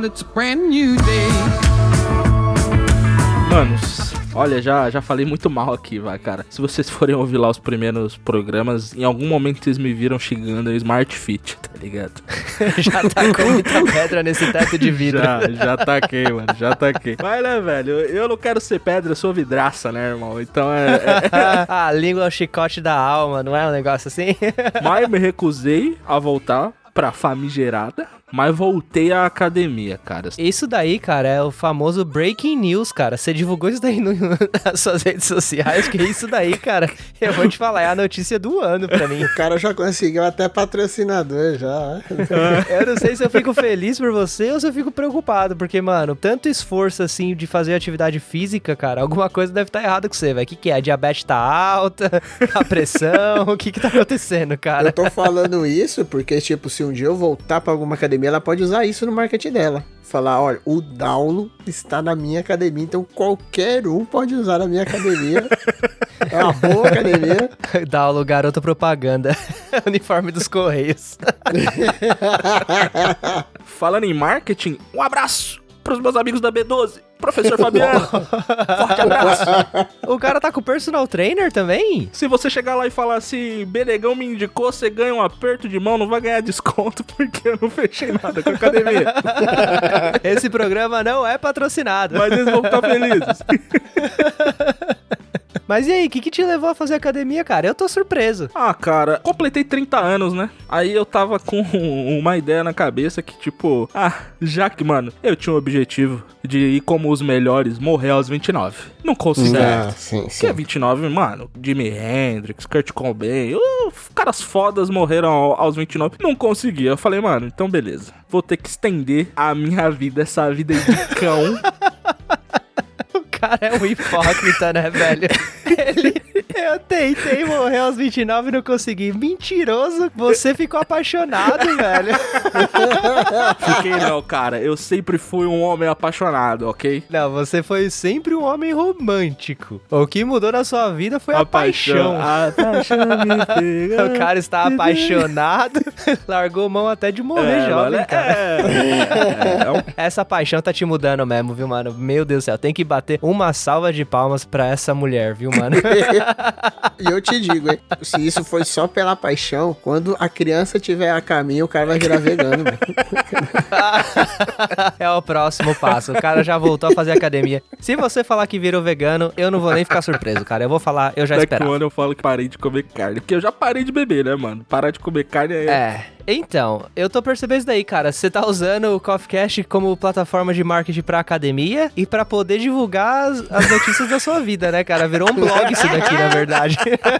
dawn, it's a brand new day. Manos, olha, já, já falei muito mal aqui, vai, cara. Se vocês forem ouvir lá os primeiros programas, em algum momento vocês me viram xingando a Smart Fit, tá ligado? Já tacou muita pedra nesse teto de vidro. Já, já taquei, mano, já taquei. Mas, né, velho, eu não quero ser pedra, eu sou vidraça, né, irmão? Então é. é... a língua é o chicote da alma, não é um negócio assim? Mas me recusei a voltar pra famigerada, mas voltei à academia, cara. Isso daí, cara, é o famoso breaking news, cara. Você divulgou isso daí no, nas suas redes sociais, que isso daí, cara, eu vou te falar, é a notícia do ano pra mim. O cara já conseguiu até patrocinador já. eu não sei se eu fico feliz por você ou se eu fico preocupado, porque, mano, tanto esforço assim de fazer atividade física, cara, alguma coisa deve estar tá errada com você, velho. O que, que é? A diabetes tá alta? A pressão? o que que tá acontecendo, cara? Eu tô falando isso porque, tipo, se um dia eu voltar pra alguma academia, ela pode usar isso no marketing dela. Falar, olha, o Daulo está na minha academia, então qualquer um pode usar na minha academia. é uma boa academia. Daulo, garoto propaganda. Uniforme dos Correios. Falando em marketing, um abraço pros meus amigos da B12. Professor Fabiano, forte abraço. O cara tá com personal trainer também? Se você chegar lá e falar assim, Benegão me indicou, você ganha um aperto de mão, não vai ganhar desconto porque eu não fechei nada com a academia. Esse programa não é patrocinado. Mas eles vão ficar felizes. Mas e aí, o que, que te levou a fazer academia, cara? Eu tô surpreso. Ah, cara, completei 30 anos, né? Aí eu tava com uma ideia na cabeça que, tipo, ah, já que, mano, eu tinha um objetivo de ir como os melhores, morrer aos 29. Não consegui. Ah, sim, sim. Que é 29, mano, Jimi Hendrix, Kurt Cobain, uh, caras fodas morreram aos 29. Não consegui. Eu falei, mano, então beleza. Vou ter que estender a minha vida, essa vida de cão. Cara é um hipócrita, né, velho? Ele. Eu tentei morrer aos 29 e não consegui. Mentiroso, você ficou apaixonado, velho. Fiquei não, cara. Eu sempre fui um homem apaixonado, ok? Não, você foi sempre um homem romântico. O que mudou na sua vida foi a, a paixão. paixão. A paixão me pega. O cara está apaixonado, largou mão até de morrer é, jovem, cara. É, é, é, Essa paixão tá te mudando mesmo, viu, mano? Meu Deus do céu, tem que bater uma salva de palmas pra essa mulher, viu, mano? E eu te digo, hein, se isso foi só pela paixão, quando a criança tiver a caminho, o cara vai virar vegano, É o próximo passo. O cara já voltou a fazer academia. Se você falar que virou vegano, eu não vou nem ficar surpreso, cara. Eu vou falar, eu já Daqui esperava. um ano eu falo que parei de comer carne. Porque eu já parei de beber, né, mano? Parar de comer carne é... É... Então, eu tô percebendo isso daí, cara. Você tá usando o CoffeeCast como plataforma de marketing pra academia e pra poder divulgar as, as notícias da sua vida, né, cara? Virou um blog isso daqui, na verdade.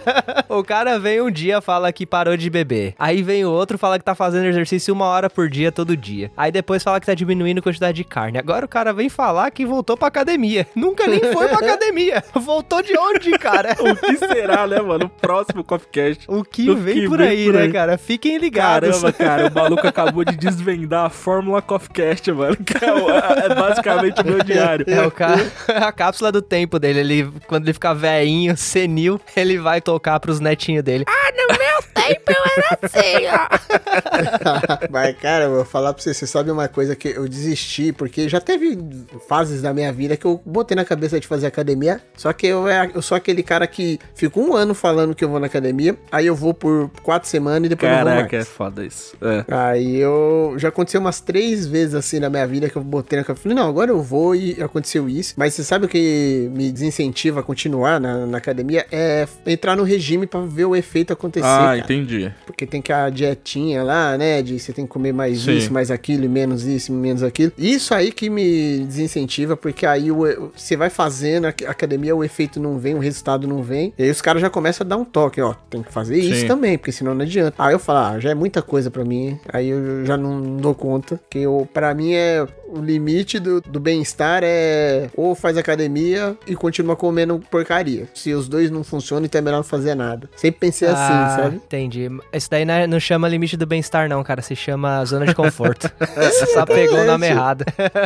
o cara vem um dia fala que parou de beber. Aí vem o outro fala que tá fazendo exercício uma hora por dia, todo dia. Aí depois fala que tá diminuindo a quantidade de carne. Agora o cara vem falar que voltou pra academia. Nunca nem foi pra academia. Voltou de onde, cara? o que será, né, mano? O próximo CoffeeCast. O que, vem, que por vem aí, por né, cara? Fiquem ligados. Caramba, cara, o maluco acabou de desvendar a Fórmula CoffeeCast, mano. Que é, o, é, basicamente o meu diário. É o cara, a cápsula do tempo dele. Ele, quando ele ficar velhinho, senil, ele vai tocar pros netinhos dele. Ah, no meu tempo eu era assim, ó. Mas, cara, eu vou falar pra você, você sabe uma coisa que eu desisti, porque já teve fases da minha vida que eu botei na cabeça de fazer academia, só que eu, é, eu sou aquele cara que fica um ano falando que eu vou na academia, aí eu vou por quatro semanas e depois Caraca, não vou mais. é foda isso. É. Aí eu. Já aconteceu umas três vezes assim na minha vida que eu botei na cabeça. Falei, não, agora eu vou e aconteceu isso. Mas você sabe o que me desincentiva a continuar na, na academia? É entrar no regime pra ver o efeito acontecer. Ah, cara. entendi. Porque tem que a dietinha lá, né? De você tem que comer mais Sim. isso, mais aquilo, e menos isso, menos aquilo. Isso aí que me desincentiva, porque aí o- você vai fazendo a academia, o efeito não vem, o resultado não vem. E aí os caras já começam a dar um toque, ó. Tem que fazer isso Sim. também, porque senão não adianta. Aí eu falo, ah, já é muita coisa pra mim. Aí eu já não dou conta. Que eu, pra mim é o limite do, do bem-estar é ou faz academia e continua comendo porcaria. Se os dois não funcionam, então é melhor não fazer nada. Sempre pensei Ah, assim, sabe? Entendi. Isso daí não, é- chama limite do bem-estar, não, cara. Se chama zona de conforto. Você só pegou o nome errado.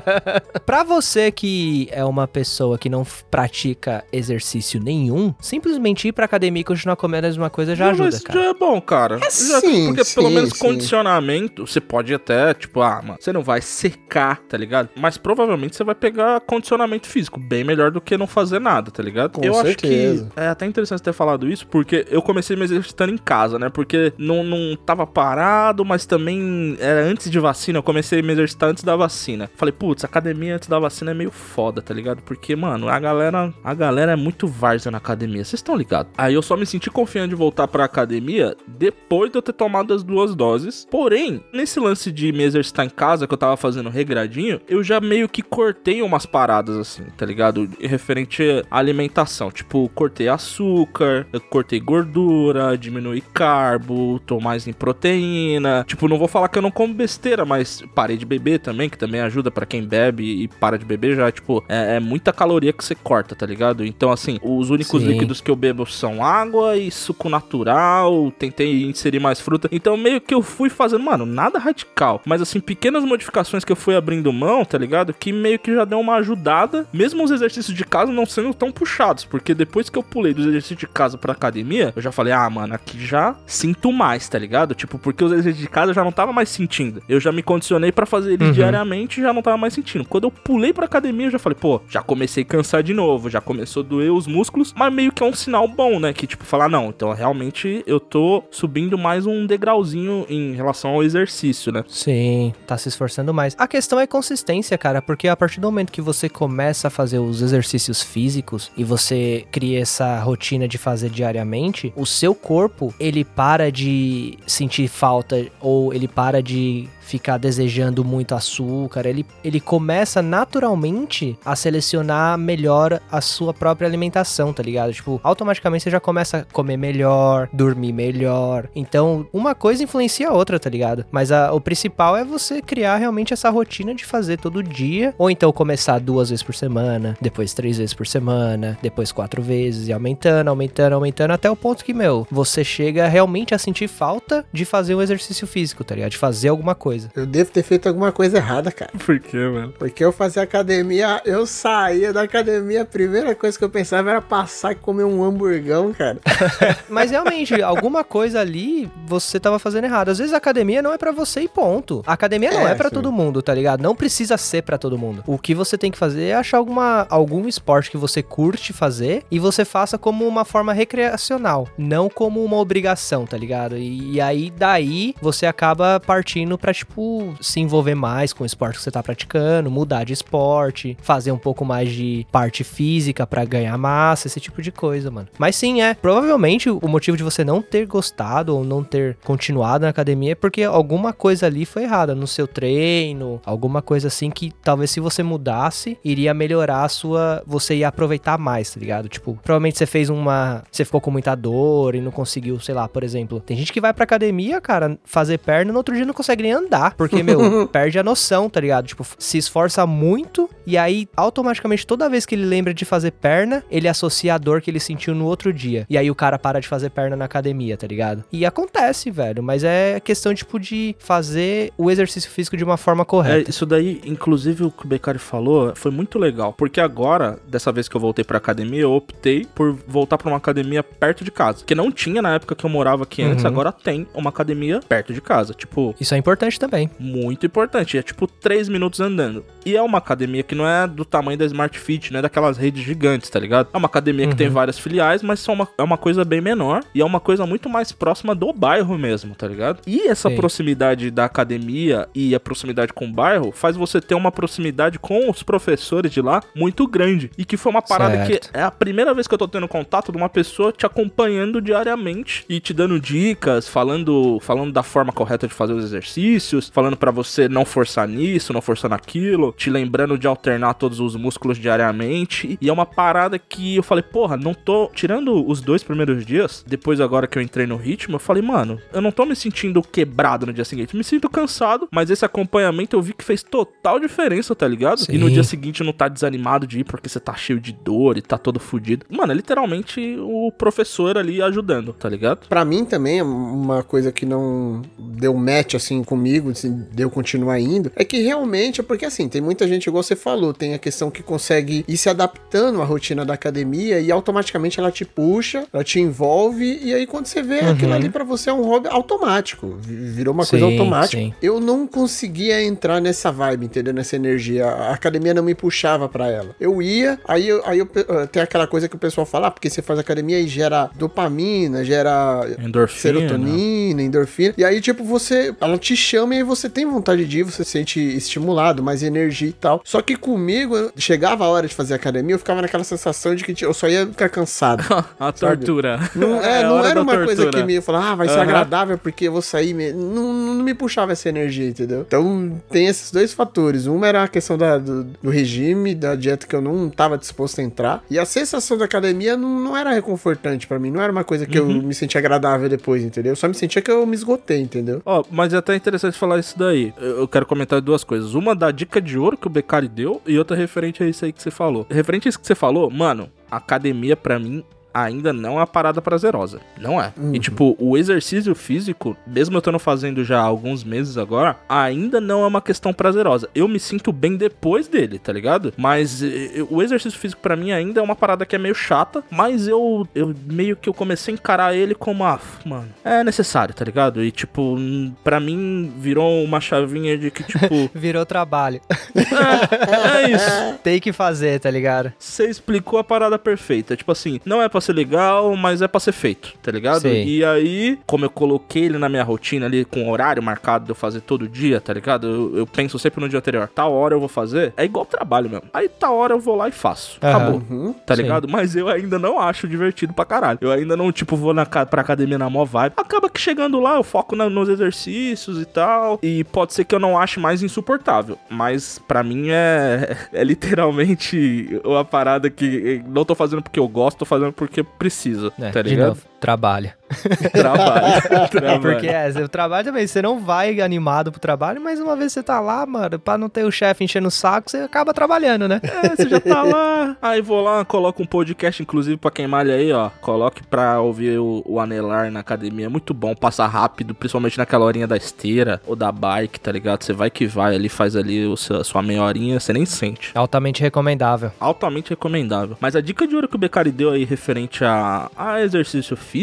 pra você que é uma pessoa que não pratica exercício nenhum, simplesmente ir pra academia e continuar comendo a mesma coisa já Não, ajuda, mas cara. já é bom, cara. Já- sim, porque pelo sim, menos sim. condicionamento, você pode até, tipo, ah, mano, você não vai secar, tá ligado? Mas provavelmente você vai pegar condicionamento físico, bem melhor do que não fazer nada, tá ligado? Com eu certeza. acho que é até interessante ter falado isso, porque eu comecei me exercitando em casa, né? Porque não, não tava parado, mas também era antes de vacina, eu comecei a me exercitar antes da vacina. Falei, putz, academia antes da vacina é meio foda, tá ligado? Porque, mano, a galera, a galera é muito várzea na academia, vocês estão ligados? Aí eu só me senti confiante de voltar pra academia depois de eu ter tomado as duas doses. Porém, nesse lance de me exercitar em casa, que eu tava fazendo regradinho, eu já meio que cortei umas paradas assim, tá ligado? Referente à alimentação. Tipo, cortei açúcar, cortei gordura, diminui carbo, tô mais em proteína. Tipo, não vou falar que eu não como besteira, mas parei de beber também, que também ajuda pra quem bebe e para de beber já. Tipo, é, é muita caloria que você corta, tá ligado? Então, assim, os únicos Sim. líquidos que eu bebo são água e suco natural. Tentei inserir mais fruta. Então, meio que eu fui fazendo, mano, nada radical. Mas, assim, pequenas modificações que eu fui abrindo mão, tá ligado? Que meio que já deu uma ajudada. Mesmo os exercícios de casa não sendo tão puxados. Porque depois que eu pulei dos exercícios de casa pra academia, eu já falei, ah, mano, aqui já sinto mais, tá ligado? Tipo, porque os exercícios de casa eu já não tava mais sentindo. Eu já me condicionei pra fazer eles Uhum. diariamente e já não tava mais sentindo. Quando eu pulei pra academia, eu já falei, pô, já comecei a cansar de novo, já começou a doer os músculos, mas meio que é um sinal bom, né? Que tipo, falar, não, então realmente eu tô subindo mais um degrauzinho em relação ao exercício, né? Sim, tá se esforçando mais. A questão é consistência, cara, porque a partir do momento que você começa a fazer os exercícios físicos e você cria essa rotina de fazer diariamente, o seu corpo, ele para de sentir falta ou ele para de ficar desejando muito açúcar, ele, ele começa naturalmente a selecionar melhor a sua própria alimentação, tá ligado? Tipo, automaticamente você já começa a comer melhor, dormir melhor. Então, uma coisa influencia a outra, tá ligado? Mas a- o principal é você criar realmente essa rotina de fazer todo dia, ou então começar duas vezes por semana, depois três vezes por semana, depois quatro vezes, e aumentando, aumentando, aumentando, até o ponto que, meu, você chega realmente a sentir falta de fazer um exercício físico, tá ligado? De fazer alguma coisa. Eu devo ter feito alguma coisa errada, cara. Por quê, mano? Porque eu fazia academia, eu saía da academia, a primeira coisa que eu pensava era passar e comer um hamburgão, cara. Mas realmente, alguma coisa ali você tava fazendo errado. Às vezes a academia não é pra você e ponto. A academia não É, é, pra sim. todo mundo, tá ligado? Não precisa ser pra todo mundo. O que você tem que fazer é achar alguma, algum esporte que você curte fazer e você faça como uma forma recreacional, não como uma obrigação, tá ligado? E, e aí daí você acaba partindo pra, tipo, se envolver mais com o esporte que você tá praticando, mudar de esporte, fazer um pouco mais de parte física pra ganhar massa, esse tipo de coisa, mano. Mas sim, é. Provavelmente o motivo de você não ter gostado ou não ter continuado na academia é porque alguma coisa ali foi errada no seu treino, alguma coisa assim que talvez se você mudasse, iria melhorar a sua. Você ia aproveitar mais, tá ligado? Tipo, provavelmente você fez uma. Você ficou com muita dor e não conseguiu, sei lá, por exemplo. Tem gente que vai pra academia, cara, fazer perna no outro dia não consegue nem andar. Porque, meu, perde a noção, tá ligado? Tipo, se esforça muito e aí automaticamente toda vez que ele lembra de fazer perna, ele associa a dor que ele sentiu no outro dia. E aí o cara para de fazer perna na academia, tá ligado? E acontece, velho, mas é questão tipo de fazer o exercício físico de uma forma É, correta. isso daí, inclusive o que o Beccari falou, foi muito legal. Porque agora, dessa vez que eu voltei pra academia, eu optei por voltar pra uma academia perto de casa. Que não tinha na época que eu morava aqui antes, Uhum. agora tem uma academia perto de casa. Tipo, Isso é importante também. muito importante. É tipo 3 minutos andando. E é uma academia que não é do tamanho da Smart Fit, não é daquelas redes gigantes, tá ligado? É uma academia que tem Uhum. várias filiais, mas são uma, é uma coisa bem menor. E é uma coisa muito mais próxima do bairro mesmo, tá ligado? E essa Sim. proximidade da academia e a proximidade com o bairro faz você ter uma proximidade com os professores de lá muito grande. E que foi uma parada Certo. que é a primeira vez que eu tô tendo contato de uma pessoa te acompanhando diariamente e te dando dicas, falando, falando da forma correta de fazer os exercícios, falando pra você não forçar nisso, não forçar naquilo, te lembrando de alternar todos os músculos diariamente. E é uma parada que eu falei, porra, não tô tirando os dois primeiros dias, depois agora que eu entrei no ritmo, eu falei, mano, eu não tô me sentindo quebrado no dia seguinte, me sinto cansado, mas esse acompanhamento eu vi que fez total diferença, tá ligado? E no Sim. dia seguinte não tá desanimado de ir porque você tá cheio de dor e tá todo fudido. Mano, é literalmente o professor ali ajudando, tá ligado? Pra mim também, uma coisa que não deu match assim comigo comigo, assim, de eu continuar indo, é que realmente é porque assim, tem muita gente, igual você falou, tem a questão que consegue ir se adaptando à rotina da academia e automaticamente ela te puxa, ela te envolve, e aí quando você vê Uhum. aquilo ali pra você é um hobby automático, vi- virou uma coisa Sim, automática. sim. Eu não conseguia entrar nessa vibe, entendeu? Nessa energia. A academia não me puxava pra ela. Eu ia, aí, eu, aí eu, eh, tem aquela coisa que o pessoal fala, ah, porque você faz academia e gera dopamina, gera Endorfina. serotonina, endorfina. E aí, tipo, você. Ela te chama aí você tem vontade de ir, você se sente estimulado, mais energia e tal. Só que comigo, chegava a hora de fazer academia, eu ficava naquela sensação de que eu só ia ficar cansado. A tortura. Não, é, a não era uma coisa tortura. que me falava, ah, vai ser Aham. agradável porque eu vou sair. me- Não, não me puxava essa energia, entendeu? Então tem esses dois fatores. Uma era a questão da- do, do regime, da dieta que eu não tava disposto a entrar. E a sensação da academia não, não era reconfortante pra mim. Não era uma coisa que Uhum. eu me sentia agradável depois, entendeu? Eu só me sentia que eu me esgotei, entendeu? Ó, mas é até interessante falar isso daí. Eu quero comentar duas coisas. Uma da dica de ouro que o Beccari deu e outra referente a isso aí que você falou. Referente a isso que você falou, mano, academia pra mim ainda não é uma parada prazerosa. Não é. E tipo, o exercício físico, mesmo eu estando fazendo já há alguns meses agora, ainda não é uma questão prazerosa. Eu me sinto bem depois dele, tá ligado? Mas eh, eu- o exercício físico pra mim ainda é uma parada que é meio chata, mas eu, eu meio que eu comecei a encarar ele como, ah, mano, é necessário, tá ligado? E tipo, hum, pra mim virou uma chavinha de que, tipo, Virou trabalho. é isso. Tem que fazer, tá ligado? Você explicou a parada perfeita. Tipo assim, não é pra ser legal, mas é pra ser feito, tá ligado? Sim. E aí, como eu coloquei ele na minha rotina ali, com horário marcado de eu fazer todo dia, tá ligado? Eu, eu penso sempre no dia anterior, tal hora eu vou fazer, é igual trabalho mesmo. Aí tal hora eu vou lá e faço. Aham. Acabou. Uhum. Tá Sim. ligado? Mas eu ainda não acho divertido pra caralho. Eu ainda não, tipo, vou na, pra academia na mó vibe. Acaba que chegando lá, eu foco na- nos exercícios e tal. E pode ser que eu não ache mais insuportável. Mas pra mim é, é literalmente uma parada que não tô fazendo porque eu gosto, tô fazendo porque preciso. É, tá ligado? Trabalho. É trabalho. porque é, o trabalho também, você não vai animado pro trabalho, mas uma vez você tá lá, mano, pra não ter o chefe enchendo o saco, você acaba trabalhando, né? É, você já tá lá. Aí vou lá, coloco um podcast, inclusive, pra quem malha aí, ó. Coloque pra ouvir o, o Anelar na academia. É muito bom, passa rápido, principalmente naquela horinha da esteira ou da bike, tá ligado? Você vai que vai ali, faz ali o seu, a sua meia horinha, você nem sente. Altamente recomendável. Altamente recomendável. Mas a dica de ouro que o Becari deu aí referente a, a exercício físico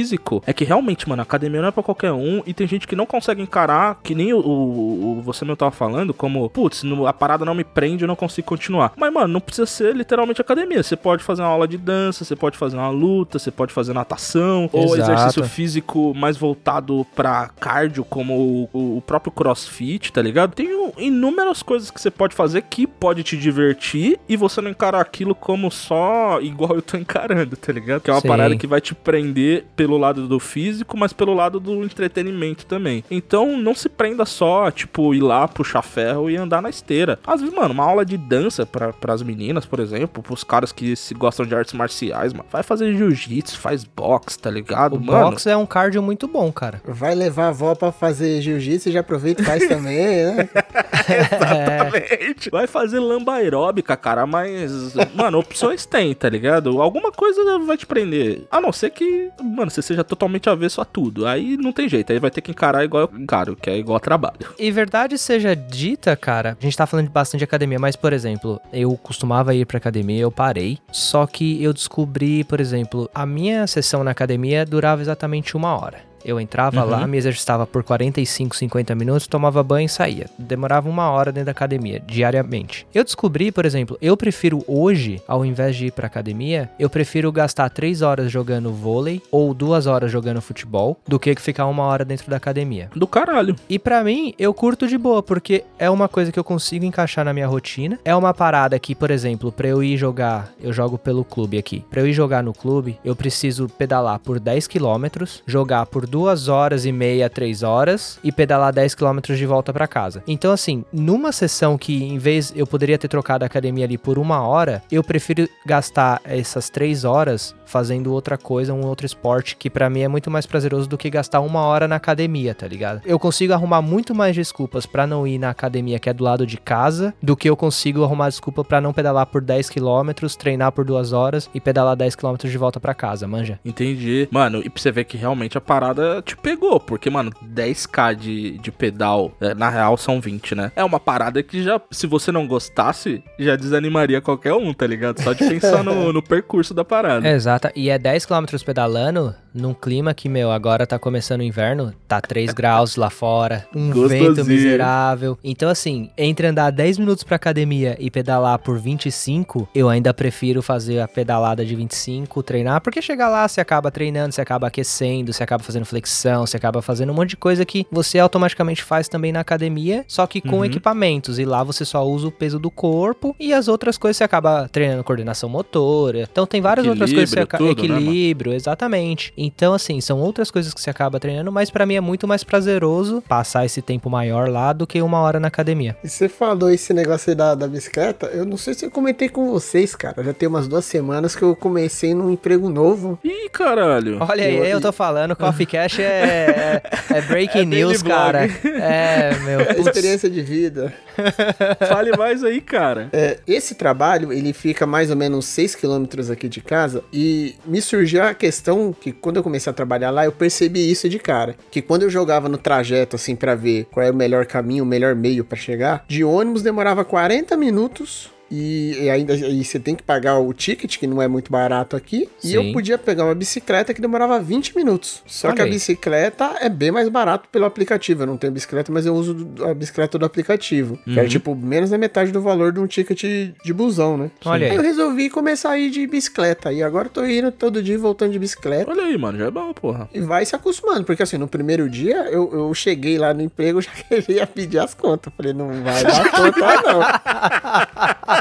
é que realmente, mano, a academia não é pra qualquer um e tem gente que não consegue encarar, que nem o, o- o- você mesmo tava falando, como, putz, a parada não me prende, eu não consigo continuar. Mas, mano, não precisa ser literalmente academia. Você pode fazer uma aula de dança, você pode fazer uma luta, você pode fazer natação, ou Exato. exercício físico mais voltado pra cardio, como o, o próprio crossfit, tá ligado? Tem inúmeras coisas que você pode fazer que pode te divertir e você não encarar aquilo como só igual eu tô encarando, tá ligado? Que é uma Sim. parada que vai te prender pelo lado do físico, mas pelo lado do entretenimento também. Então não se prenda só, tipo, ir lá puxar ferro e andar na esteira. Às vezes, mano, uma aula de dança para as meninas, por exemplo, pros caras que se gostam de artes marciais, mano, vai fazer jiu-jitsu, faz boxe, tá ligado? O mano, box é um cardio muito bom, cara. Vai levar a avó pra fazer jiu-jitsu e já aproveita e faz também, né? Exatamente. Vai fazer lamba aeróbica, cara, mas, mano, opções tem, tá ligado? Alguma coisa vai te prender. A não ser que, mano, você seja totalmente avesso a tudo. Aí não tem jeito, aí vai ter que encarar igual eu encaro, que é igual trabalho. E verdade seja dita, cara, a gente tá falando de bastante academia, mas, por exemplo, eu costumava ir pra academia, eu parei. Só que eu descobri, por exemplo, a minha sessão na academia durava exatamente uma hora. Eu entrava Uhum. lá, me exercitava por 45, 50 minutos, tomava banho e saía. Demorava uma hora dentro da academia, diariamente. Eu descobri, por exemplo, eu prefiro hoje, ao invés de ir pra academia, eu prefiro gastar 3 horas jogando vôlei ou 2 horas jogando futebol do que ficar uma hora dentro da academia. Do caralho. E pra mim, eu curto de boa, porque é uma coisa que eu consigo encaixar na minha rotina. É uma parada que, por exemplo, pra eu ir jogar, eu jogo pelo clube aqui. Pra eu ir jogar no clube, eu preciso pedalar por 10 quilômetros, jogar por 2 horas e meia, 3 horas e pedalar 10 quilômetros de volta pra casa. Então, assim, numa sessão que em vez eu poderia ter trocado a academia ali por uma hora, eu prefiro gastar essas 3 horas fazendo outra coisa, um outro esporte que pra mim é muito mais prazeroso do que gastar uma hora na academia, tá ligado? Eu consigo arrumar muito mais desculpas pra não ir na academia que é do lado de casa do que eu consigo arrumar desculpa pra não pedalar por 10 quilômetros, treinar por duas horas e pedalar 10 quilômetros de volta pra casa, manja? Entendi. Mano, e pra você ver que realmente a parada parada te pegou. Porque, mano, 10k de, de pedal, é, na real são 20, né? É uma parada que já, se você não gostasse, já desanimaria qualquer um, tá ligado? Só de pensar no, no percurso da parada. Exato. E é 10 km pedalando num clima que, meu, agora tá começando o inverno, tá 3 graus lá fora, um Gostosinho. vento miserável. Então, assim, entre andar 10 minutos pra academia e pedalar por 25, eu ainda prefiro fazer a pedalada de 25, treinar, porque chegar lá você acaba treinando, você acaba aquecendo, você acaba fazendo flexão, você acaba fazendo um monte de coisa que você automaticamente faz também na academia, só que com Uhum. equipamentos. E lá você só usa o peso do corpo e as outras coisas você acaba treinando coordenação motora. Então tem várias outras coisas que você Equilíbrio, acaba. tudo, né? Equilíbrio, exatamente. Então, assim, são outras coisas que você acaba treinando, mas pra mim é muito mais prazeroso passar esse tempo maior lá do que uma hora na academia. E você falou esse negócio aí da, da bicicleta, eu não sei se eu comentei com vocês, cara. Já tem umas duas semanas que eu comecei num emprego novo. Ih, caralho. Olha aí, Eu- eu tô falando, Coffee Cash é, é, é breaking É news, cara. É, meu. É putz. experiência de vida. Fale mais aí, cara. É, esse trabalho, ele fica mais ou menos 6 quilômetros aqui de casa e me surgiu a questão que quando eu comecei a trabalhar lá, eu percebi isso de cara. Que quando eu jogava no trajeto, assim, pra ver qual era o melhor caminho, o melhor meio pra chegar, de ônibus demorava 40 minutos. E, e ainda e você tem que pagar o ticket, que não é muito barato aqui. E Sim. eu podia pegar uma bicicleta que demorava 20 minutos. Só Olha que a aí. bicicleta é bem mais barato pelo aplicativo. Eu não tenho bicicleta, mas eu uso a bicicleta do aplicativo. Que era tipo menos da metade do valor de um ticket de busão, né? Olha aí. eu resolvi começar a ir de bicicleta. E agora eu tô indo todo dia voltando de bicicleta. Olha aí, mano, já é bom, porra. E vai se acostumando, porque assim, no primeiro dia eu, eu cheguei lá no emprego, já queria pedir as contas. Falei, não vai dar conta, não.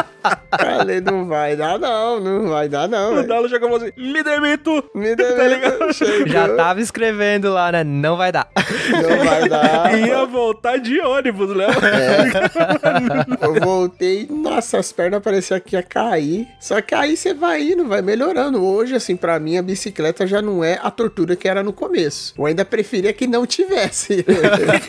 Falei, não vai dar, não, não vai dar, não. O. Dalo chegou assim, me demito! Me Tá ligado? deu, chegou, Já tava escrevendo lá, né? Não vai dar. não vai dar. Ia voltar de ônibus, né? Eu voltei, nossa, as pernas pareciam que ia cair. Só que aí você vai indo, vai melhorando. Hoje, assim, pra mim, a bicicleta já não é a tortura que era no começo. Eu ainda preferia que não tivesse.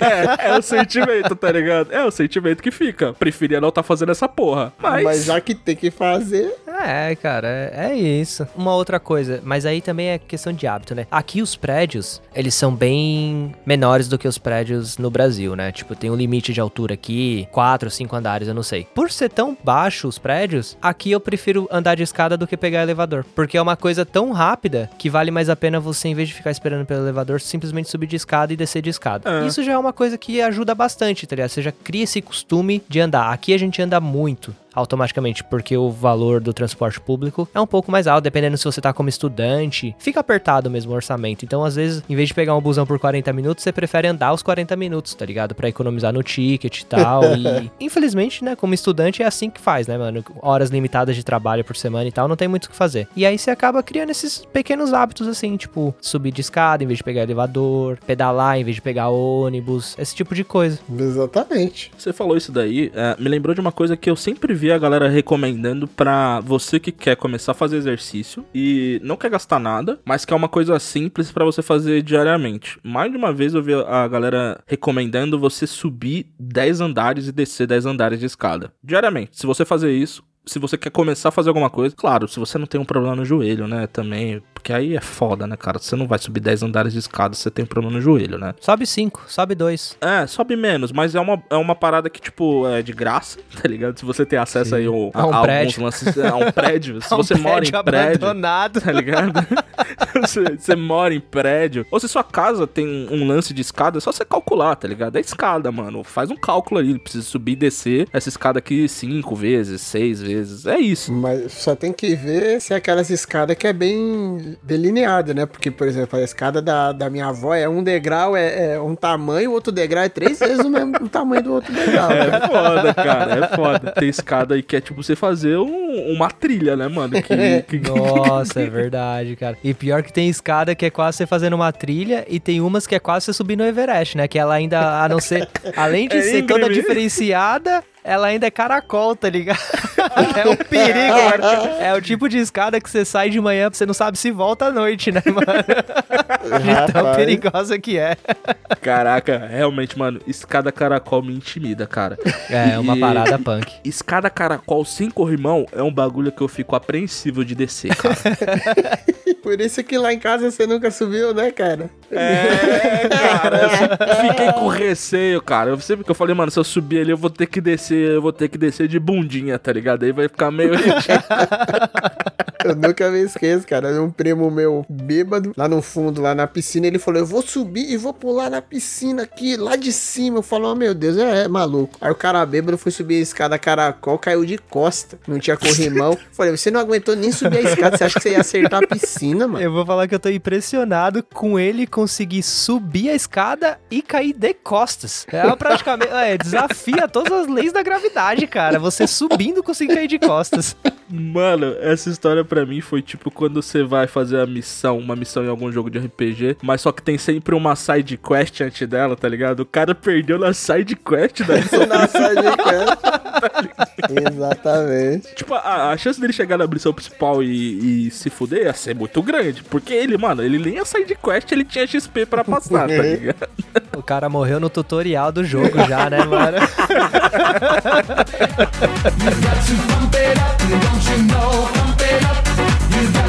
É, é o sentimento, tá ligado? É o sentimento que fica. Preferia não tá fazendo essa porra. Mas. Mas já que tem que fazer, É, cara, é, é isso. Uma outra coisa, mas aí também é questão de hábito, né? Aqui os prédios, eles são bem menores do que os prédios no Brasil, né? Tipo, tem um limite de altura aqui, quatro, cinco andares, eu não sei. Por ser tão baixo os prédios, aqui eu prefiro andar de escada do que pegar elevador. Porque é uma coisa tão rápida que vale mais a pena você, em vez de ficar esperando pelo elevador, simplesmente subir de escada e descer de escada. É. Isso já é uma coisa que ajuda bastante, tá ligado? Você já cria esse costume de andar. Aqui a gente anda muito automaticamente, porque o valor do transporte público é um pouco mais alto, dependendo se você tá como estudante. Fica apertado mesmo o orçamento. Então, às vezes, em vez de pegar um busão por 40 minutos, você prefere andar os 40 minutos, tá ligado? Pra economizar no ticket e tal. e, infelizmente, né, como estudante é assim que faz, né, mano? Horas limitadas de trabalho por semana e tal, não tem muito o que fazer. E aí você acaba criando esses pequenos hábitos assim, tipo, subir de escada em vez de pegar elevador, pedalar em vez de pegar ônibus, esse tipo de coisa. exatamente. Você falou isso daí, é, me lembrou de uma coisa que eu sempre vi a galera recomendando pra você que quer começar a fazer exercício e não quer gastar nada, mas que é uma coisa simples pra você fazer diariamente. Mais de uma vez eu vi a galera recomendando você subir 10 andares e descer 10 andares de escada. Diariamente. Se você fazer isso, se você quer começar a fazer alguma coisa, claro, se você não tem um problema no joelho, né, também, porque aí é foda, né, cara? Você não vai subir 10 andares de escada se você tem um problema no joelho, né? Sobe 5, sobe 2. É, sobe menos, mas é uma, é uma parada que, tipo, é de graça, tá ligado? Se você tem acesso aí ao- A um alguns prédio. lances, a um prédio, se você mora em prédio, abandonado. tá ligado? você, você mora em prédio, ou se sua casa tem um lance de escada, é só você calcular, tá ligado? É escada, mano. Faz um cálculo aí, precisa subir e descer essa escada aqui cinco vezes, seis vezes, é isso. Mas só tem que ver se é aquelas escadas que é bem delineada, né? Porque, por exemplo, a escada da, da minha avó é um degrau, é, é um tamanho, o outro degrau é três vezes o mesmo o tamanho do outro degrau. né? É foda, cara, é foda. Tem escada aí que é tipo você fazer um- uma trilha, né, mano? Que, que- Nossa, é verdade, cara. E pior que tem escada que é quase você fazendo uma trilha e tem umas que é quase você subir no Everest, né? Que ela ainda, a não ser, além de É ser toda íngreme. diferenciada, ela ainda é caracol, tá ligado? É um perigo, mano. É o tipo de escada que você sai de manhã, você não sabe se volta à noite, né, mano? De tão perigosa que é. Caraca, realmente, mano, escada caracol me intimida, cara. É, uma E- parada punk. Escada caracol sem corrimão é um bagulho que eu fico apreensivo de descer, cara. Por isso que lá em casa você nunca subiu, né, cara? É, cara, eu fiquei com receio, cara. Eu sempre que eu falei, mano, se eu subir ali, eu vou ter que descer, eu vou ter que descer de bundinha, tá ligado? Aí vai ficar meio Eu nunca me esqueço, cara. Um primo meu bêbado, lá no fundo, lá na piscina, ele falou: Eu vou subir e vou pular na piscina aqui, lá de cima. Eu falo, oh, meu Deus, é, é, maluco. Aí o cara bêbado foi subir a escada caracol, caiu de costa. Não tinha corrimão. falei, você não aguentou nem subir a escada. Você acha que você ia acertar a piscina, mano? Eu vou falar que eu tô impressionado com ele conseguir subir a escada e cair de costas. É praticamente. É, desafia todas as leis da gravidade, cara. Você subindo conseguir cair de costas. Mano, essa história pra mim foi tipo quando você vai fazer a missão, uma missão em algum jogo de RPG, mas só que tem sempre uma side quest antes dela, tá ligado? O cara perdeu na side quest da missão. na side quest. Exatamente. Tipo, a, a, chance dele chegar na missão principal e, e, se fuder ia ser muito grande, porque ele, mano, ele nem a side quest, ele tinha XP pra passar, tá ligado? O cara morreu no tutorial do jogo já, né, mano? don't you know? Pump it up, you got to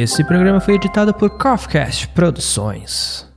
Esse programa foi editado por Coffcast Produções.